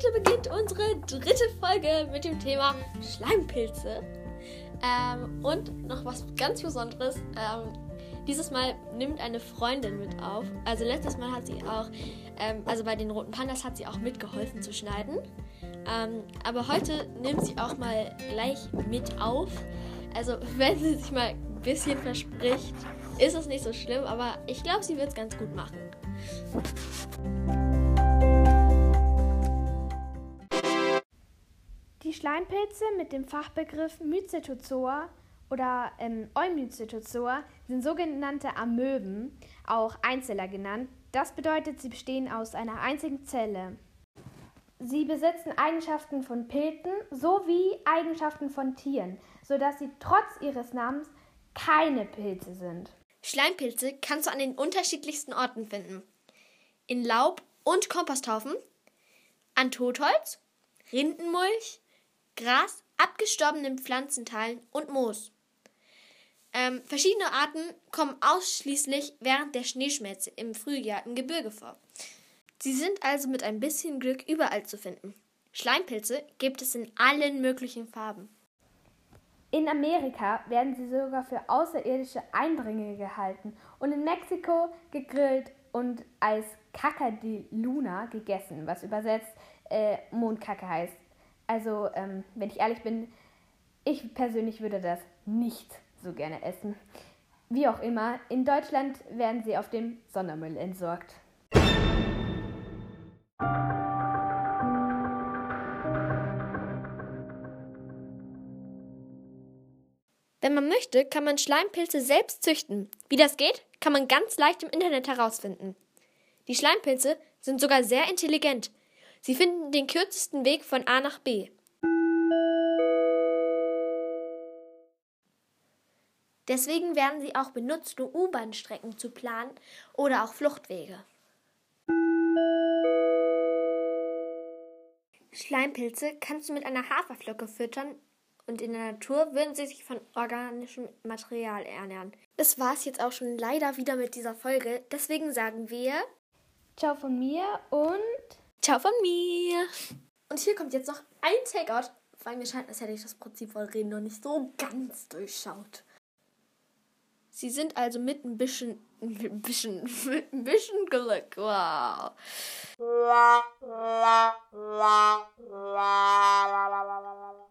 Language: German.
Heute beginnt unsere dritte Folge mit dem Thema Schleimpilze. Ähm, und noch was ganz Besonderes. Ähm, dieses Mal nimmt eine Freundin mit auf. Also letztes Mal hat sie auch, ähm, also bei den roten Pandas hat sie auch mitgeholfen zu schneiden. Ähm, aber heute nimmt sie auch mal gleich mit auf. Also wenn sie sich mal ein bisschen verspricht, ist es nicht so schlimm. Aber ich glaube, sie wird es ganz gut machen. Die Schleimpilze mit dem Fachbegriff Mycetozoa oder ähm, Eumycetozoa sind sogenannte Amöben, auch Einzeller genannt. Das bedeutet, sie bestehen aus einer einzigen Zelle. Sie besitzen Eigenschaften von Pilzen sowie Eigenschaften von Tieren, sodass sie trotz ihres Namens keine Pilze sind. Schleimpilze kannst du an den unterschiedlichsten Orten finden. In Laub und Komposthaufen, an Totholz, Rindenmulch, Gras, abgestorbenen Pflanzenteilen und Moos. Ähm, verschiedene Arten kommen ausschließlich während der Schneeschmelze im Frühjahr im Gebirge vor. Sie sind also mit ein bisschen Glück überall zu finden. Schleimpilze gibt es in allen möglichen Farben. In Amerika werden sie sogar für außerirdische Eindringlinge gehalten und in Mexiko gegrillt und als Caca de Luna gegessen, was übersetzt äh, Mondkacke heißt. Also, ähm, wenn ich ehrlich bin, ich persönlich würde das nicht so gerne essen. Wie auch immer, in Deutschland werden sie auf dem Sondermüll entsorgt. Wenn man möchte, kann man Schleimpilze selbst züchten. Wie das geht, kann man ganz leicht im Internet herausfinden. Die Schleimpilze sind sogar sehr intelligent. Sie finden den kürzesten Weg von A nach B. Deswegen werden sie auch benutzt, um U-Bahn-Strecken zu planen oder auch Fluchtwege. Schleimpilze kannst du mit einer Haferflocke füttern und in der Natur würden sie sich von organischem Material ernähren. Das war es jetzt auch schon leider wieder mit dieser Folge. Deswegen sagen wir Ciao von mir und Ciao von mir. Und hier kommt jetzt noch ein Takeout, weil mir scheint, als hätte ich das Prinzip voll reden noch nicht so ganz durchschaut. Sie sind also mit ein bisschen, ein bisschen, mit ein bisschen Glück. Wow.